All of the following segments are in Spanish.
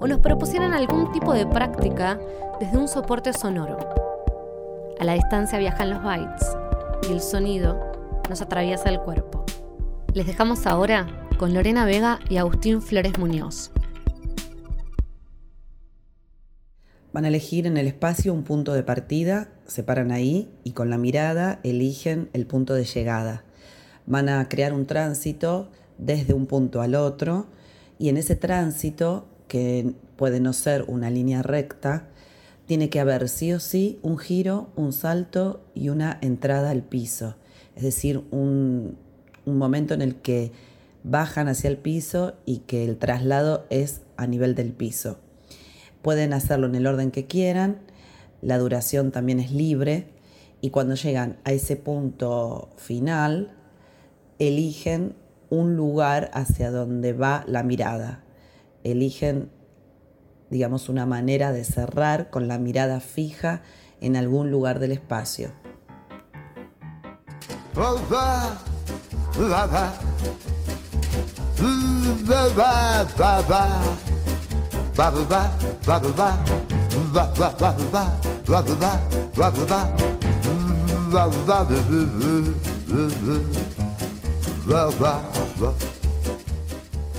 o nos propusieran algún tipo de práctica desde un soporte sonoro. A la distancia viajan los bytes y el sonido nos atraviesa el cuerpo. Les dejamos ahora con Lorena Vega y Agustín Flores Muñoz. Van a elegir en el espacio un punto de partida, se paran ahí y con la mirada eligen el punto de llegada. Van a crear un tránsito desde un punto al otro y en ese tránsito que puede no ser una línea recta, tiene que haber sí o sí un giro, un salto y una entrada al piso. Es decir, un, momento en el que bajan hacia el piso y que el traslado es a nivel del piso. Pueden hacerlo en el orden que quieran, la duración también es libre y cuando llegan a ese punto final, eligen un lugar hacia donde va la mirada eligen, digamos, una manera de cerrar con la mirada fija en algún lugar del espacio.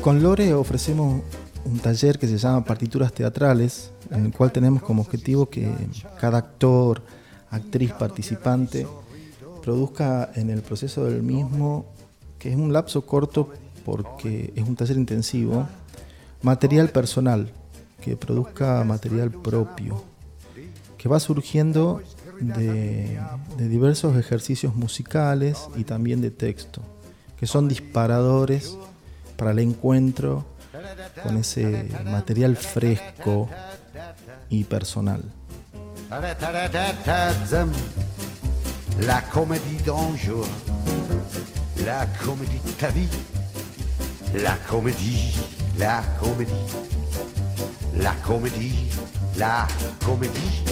Con Lore ofrecemos un taller que se llama Partituras Teatrales, en el cual tenemos como objetivo que cada actor, actriz, participante produzca en el proceso del mismo, que es un lapso corto porque es un taller intensivo, material personal, que produzca material propio, que va surgiendo de, de diversos ejercicios musicales y también de texto, que son disparadores para el encuentro con ese material fresco y personal. La comédie d'un jour, la comédie de ta vie, la comédie, la comédie, la comédie, la comédie.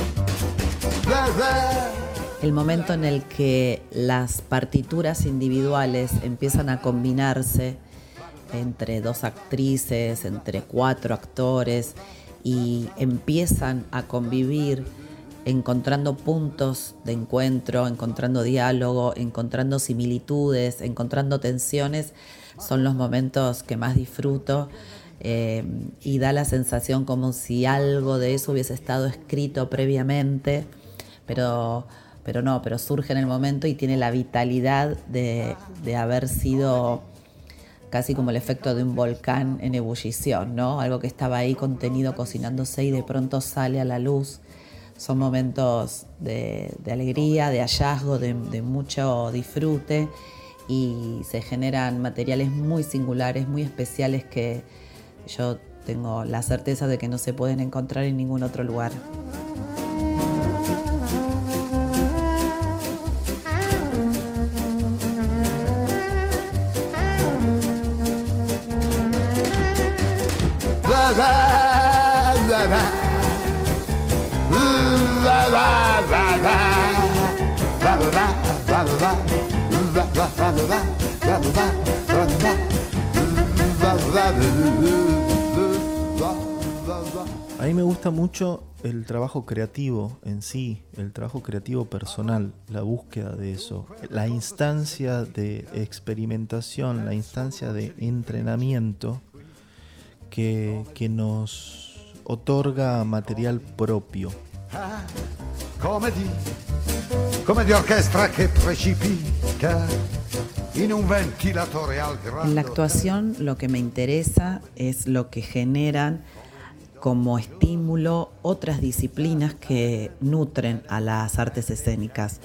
El momento en el que las partituras individuales empiezan a combinarse entre dos actrices, entre cuatro actores y empiezan a convivir encontrando puntos de encuentro, encontrando diálogo, encontrando similitudes, encontrando tensiones, son los momentos que más disfruto eh, y da la sensación como si algo de eso hubiese estado escrito previamente, pero, pero no, pero surge en el momento y tiene la vitalidad de, de haber sido casi como el efecto de un volcán en ebullición, ¿no? Algo que estaba ahí contenido, cocinándose y de pronto sale a la luz. Son momentos de, alegría, de hallazgo, de, de, mucho disfrute y se generan materiales muy singulares, muy especiales que yo tengo la certeza de que no se pueden encontrar en ningún otro lugar. A mí me gusta mucho el trabajo creativo en sí, el trabajo creativo personal, la búsqueda de eso, la instancia de experimentación, la instancia de entrenamiento que, que nos otorga material propio. En la actuación lo que me interesa es lo que generan como estímulo otras disciplinas que nutren a las artes escénicas.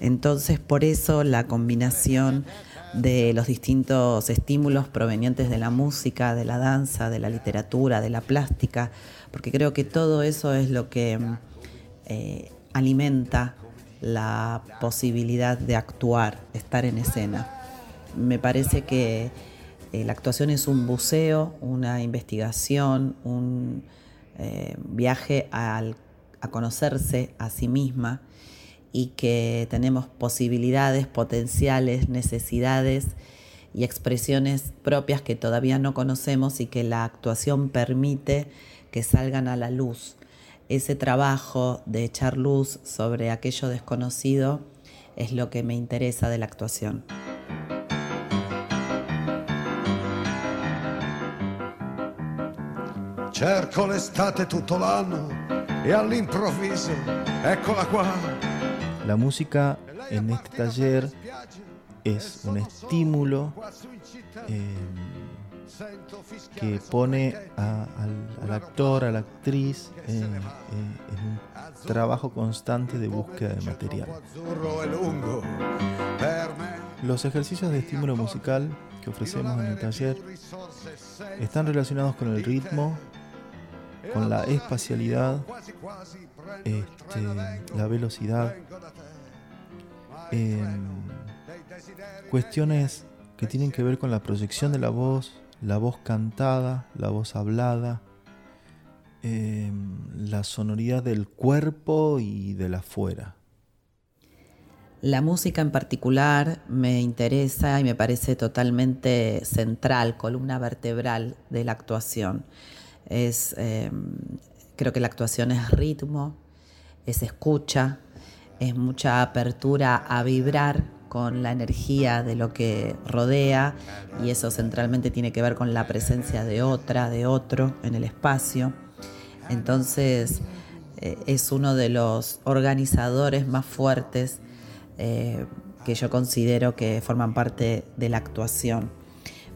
Entonces, por eso la combinación de los distintos estímulos provenientes de la música, de la danza, de la literatura, de la plástica, porque creo que todo eso es lo que eh, alimenta la posibilidad de actuar, estar en escena. Me parece que eh, la actuación es un buceo, una investigación, un eh, viaje a conocerse a sí misma y que tenemos posibilidades, potenciales, necesidades y expresiones propias que todavía no conocemos y que la actuación permite que salgan a la luz ese trabajo de echar luz sobre aquello desconocido es lo que me interesa de la actuación. Cerco l'estate tutto l'anno e all'improvviso, eccola qua. La música en este taller es un estímulo eh, que pone al, actor, a la actriz en, un trabajo constante de búsqueda de material. Los ejercicios de estímulo musical que ofrecemos en el taller están relacionados con el ritmo, con la espacialidad, este, la velocidad, cuestiones que tienen que ver con la proyección de la voz, la voz cantada, la voz hablada, em, la sonoridad del cuerpo y de la afuera. La música en particular me interesa y me parece totalmente central, columna vertebral de la actuación. Es, em, creo que la actuación es ritmo, es escucha, es mucha apertura a vibrar con la energía de lo que rodea y eso centralmente tiene que ver con la presencia de otra, de otro en el espacio. Entonces eh, es uno de los organizadores más fuertes eh, que yo considero que forman parte de la actuación.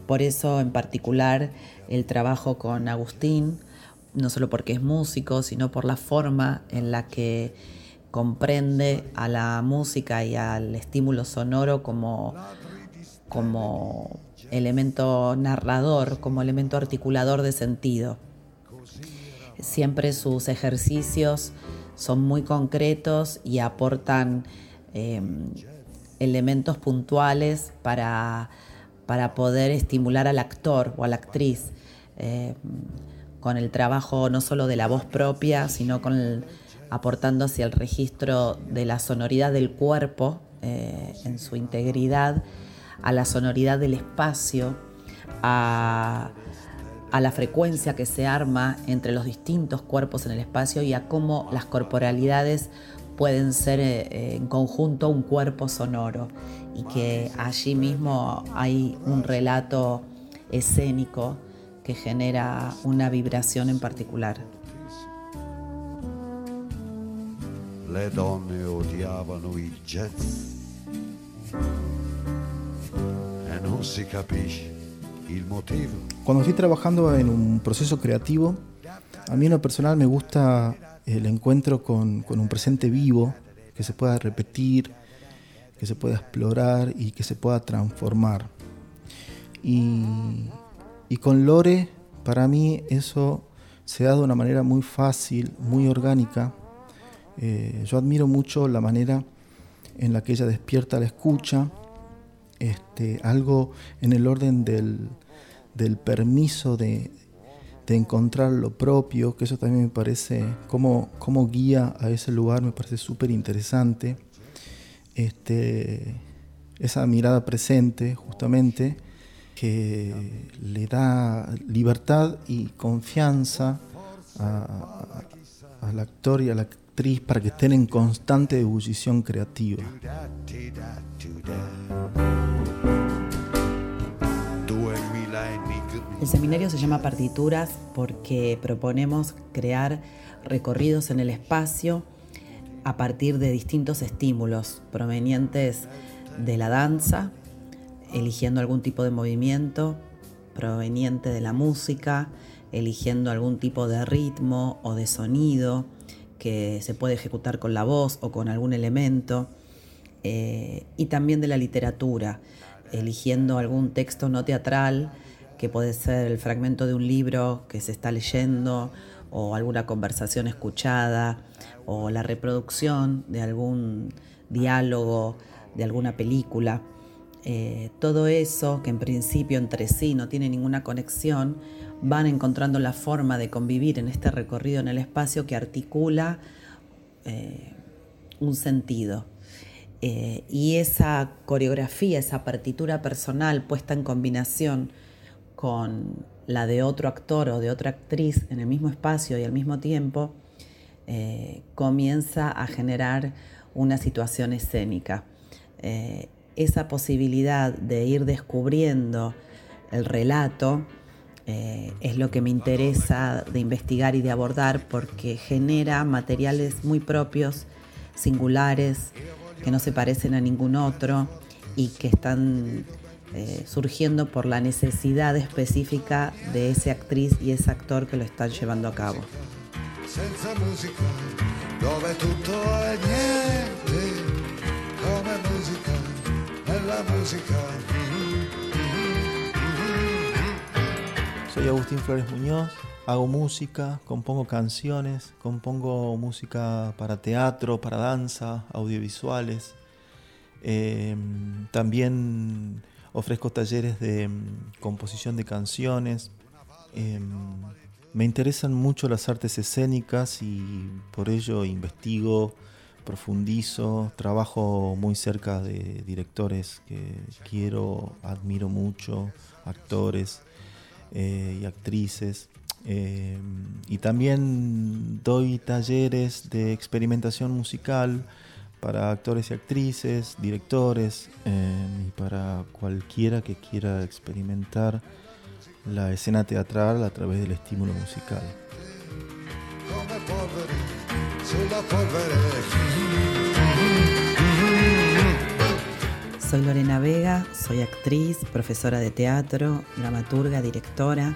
Por eso en particular el trabajo con Agustín, no solo porque es músico, sino por la forma en la que comprende a la música y al estímulo sonoro como, como elemento narrador, como elemento articulador de sentido. Siempre sus ejercicios son muy concretos y aportan em, elementos puntuales para, para, poder estimular al actor o a la actriz em, con el trabajo no solo de la voz propia, sino con aportando hacia el registro de la sonoridad del cuerpo eh, en su integridad, a la sonoridad del espacio, a, la frecuencia que se arma entre los distintos cuerpos en el espacio y a cómo las corporalidades pueden ser eh, en conjunto un cuerpo sonoro. Y que allí mismo hay un relato escénico que genera una vibración en particular. le donne odiavano il jazz e non si capisce il motivo. Cuando estoy trabajando en un proceso creativo, a mí en lo personal me gusta el encuentro con, con un presente vivo que se pueda repetir, que se pueda explorar y que se pueda transformar. Y, y, con Lore, para mí eso se da de una manera muy fácil, muy orgánica, eh, yo admiro mucho la manera en la que ella despierta la escucha, este, algo en el orden del, permiso de, encontrar lo propio, que eso también me parece, como, guía a ese lugar, me parece súper interesante. Este, esa mirada presente, justamente, que le da libertad y confianza al actor y a la para que estén en constante ebullición creativa. El seminario se llama Partituras porque proponemos crear recorridos en el espacio a partir de distintos estímulos provenientes de la danza, eligiendo algún tipo de movimiento proveniente de la música, eligiendo algún tipo de ritmo o de sonido, que se puede ejecutar con la voz o con algún elemento, eh, y también de la literatura, eligiendo algún texto no teatral, que puede ser el fragmento de un libro que se está leyendo, o alguna conversación escuchada o la reproducción de algún diálogo de alguna película. Eh, todo eso que en principio entre sí no tiene ninguna conexión, van encontrando la forma de convivir en este recorrido en el espacio que articula eh, un sentido. Eh, y esa coreografía, esa partitura personal puesta en combinación con la de otro actor o de otra actriz en el mismo espacio y al mismo tiempo, comienza a generar una situación escénica. Esa posibilidad de ir descubriendo el relato es lo que me interesa de investigar y de abordar porque genera materiales muy propios, singulares, que no se parecen a ningún otro y que están eh, surgiendo por la necesidad específica de esa actriz y ese actor que lo están llevando a cabo. Soy Agustín Flores Muñoz, hago música, compongo canciones, compongo música para teatro, para danza, audiovisuales. Em, también ofrezco talleres de em, composición de canciones. Em, me interesan mucho las artes escénicas y por ello investigo, profundizo, trabajo muy cerca de directores que quiero, admiro mucho, actores eh, y actrices. Eh, y también doy talleres de experimentación musical para actores y actrices, directores eh, y para cualquiera que quiera experimentar la escena teatral a través del estímulo musical. Soy Lorena Vega, soy actriz, profesora de teatro, dramaturga, directora.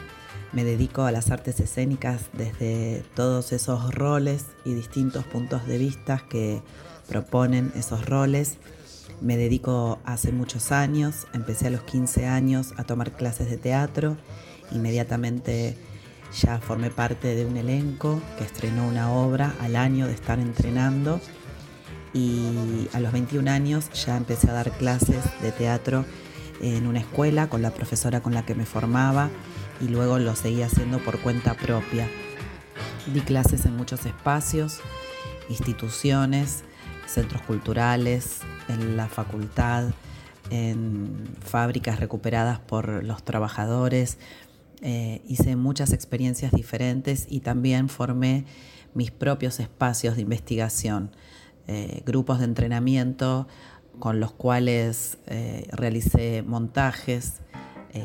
Me dedico a las artes escénicas desde todos esos roles y distintos puntos de vista que proponen esos roles. Me dedico hace muchos años, empecé a los 15 años a tomar clases de teatro, inmediatamente ya formé parte de un elenco que estrenó una obra al año de estar entrenando y a los 21 años ya empecé a dar clases de teatro en una escuela con la profesora con la que me formaba y luego lo seguí haciendo por cuenta propia. Di clases en muchos espacios, instituciones, centros culturales, en la facultad, en fábricas recuperadas por los trabajadores. Eh, hice muchas experiencias diferentes y también formé mis propios espacios de investigación, eh, grupos de entrenamiento con los cuales eh, realicé montajes,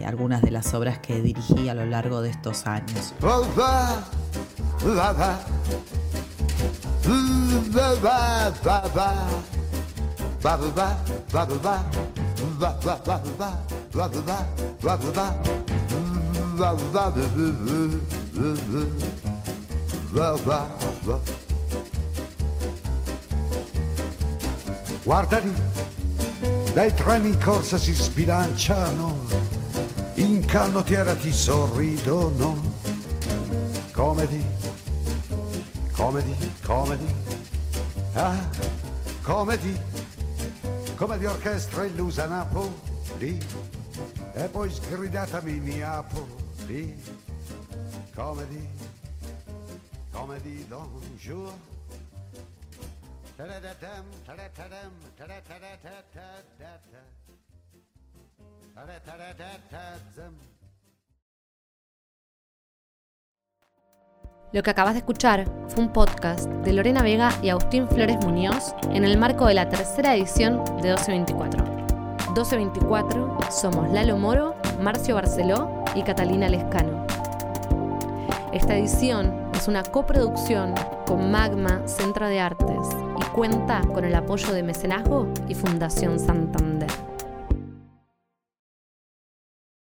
algunas de las obras que dirigí a lo largo de estos años. Guarda lì, dai treni in corsa si sbilanciano in canottiera ti sorridono. Comedy, comedy, comedy, ah, comedy, come di orchestra illusa Napoli, e poi sgridatami Napoli, comedy, comedy ta-da-da-dam, ta-da-da-da-da-da-da. Lo que acabas de escuchar fue un podcast de Lorena Vega y Agustín Flores Muñoz en el marco de la tercera edición de 1224. 1224 somos Lalo Moro, Marcio Barceló y Catalina Lescano. Esta edición es una coproducción con Magma Centro de Artes y cuenta con el apoyo de Mecenazgo y Fundación Santander.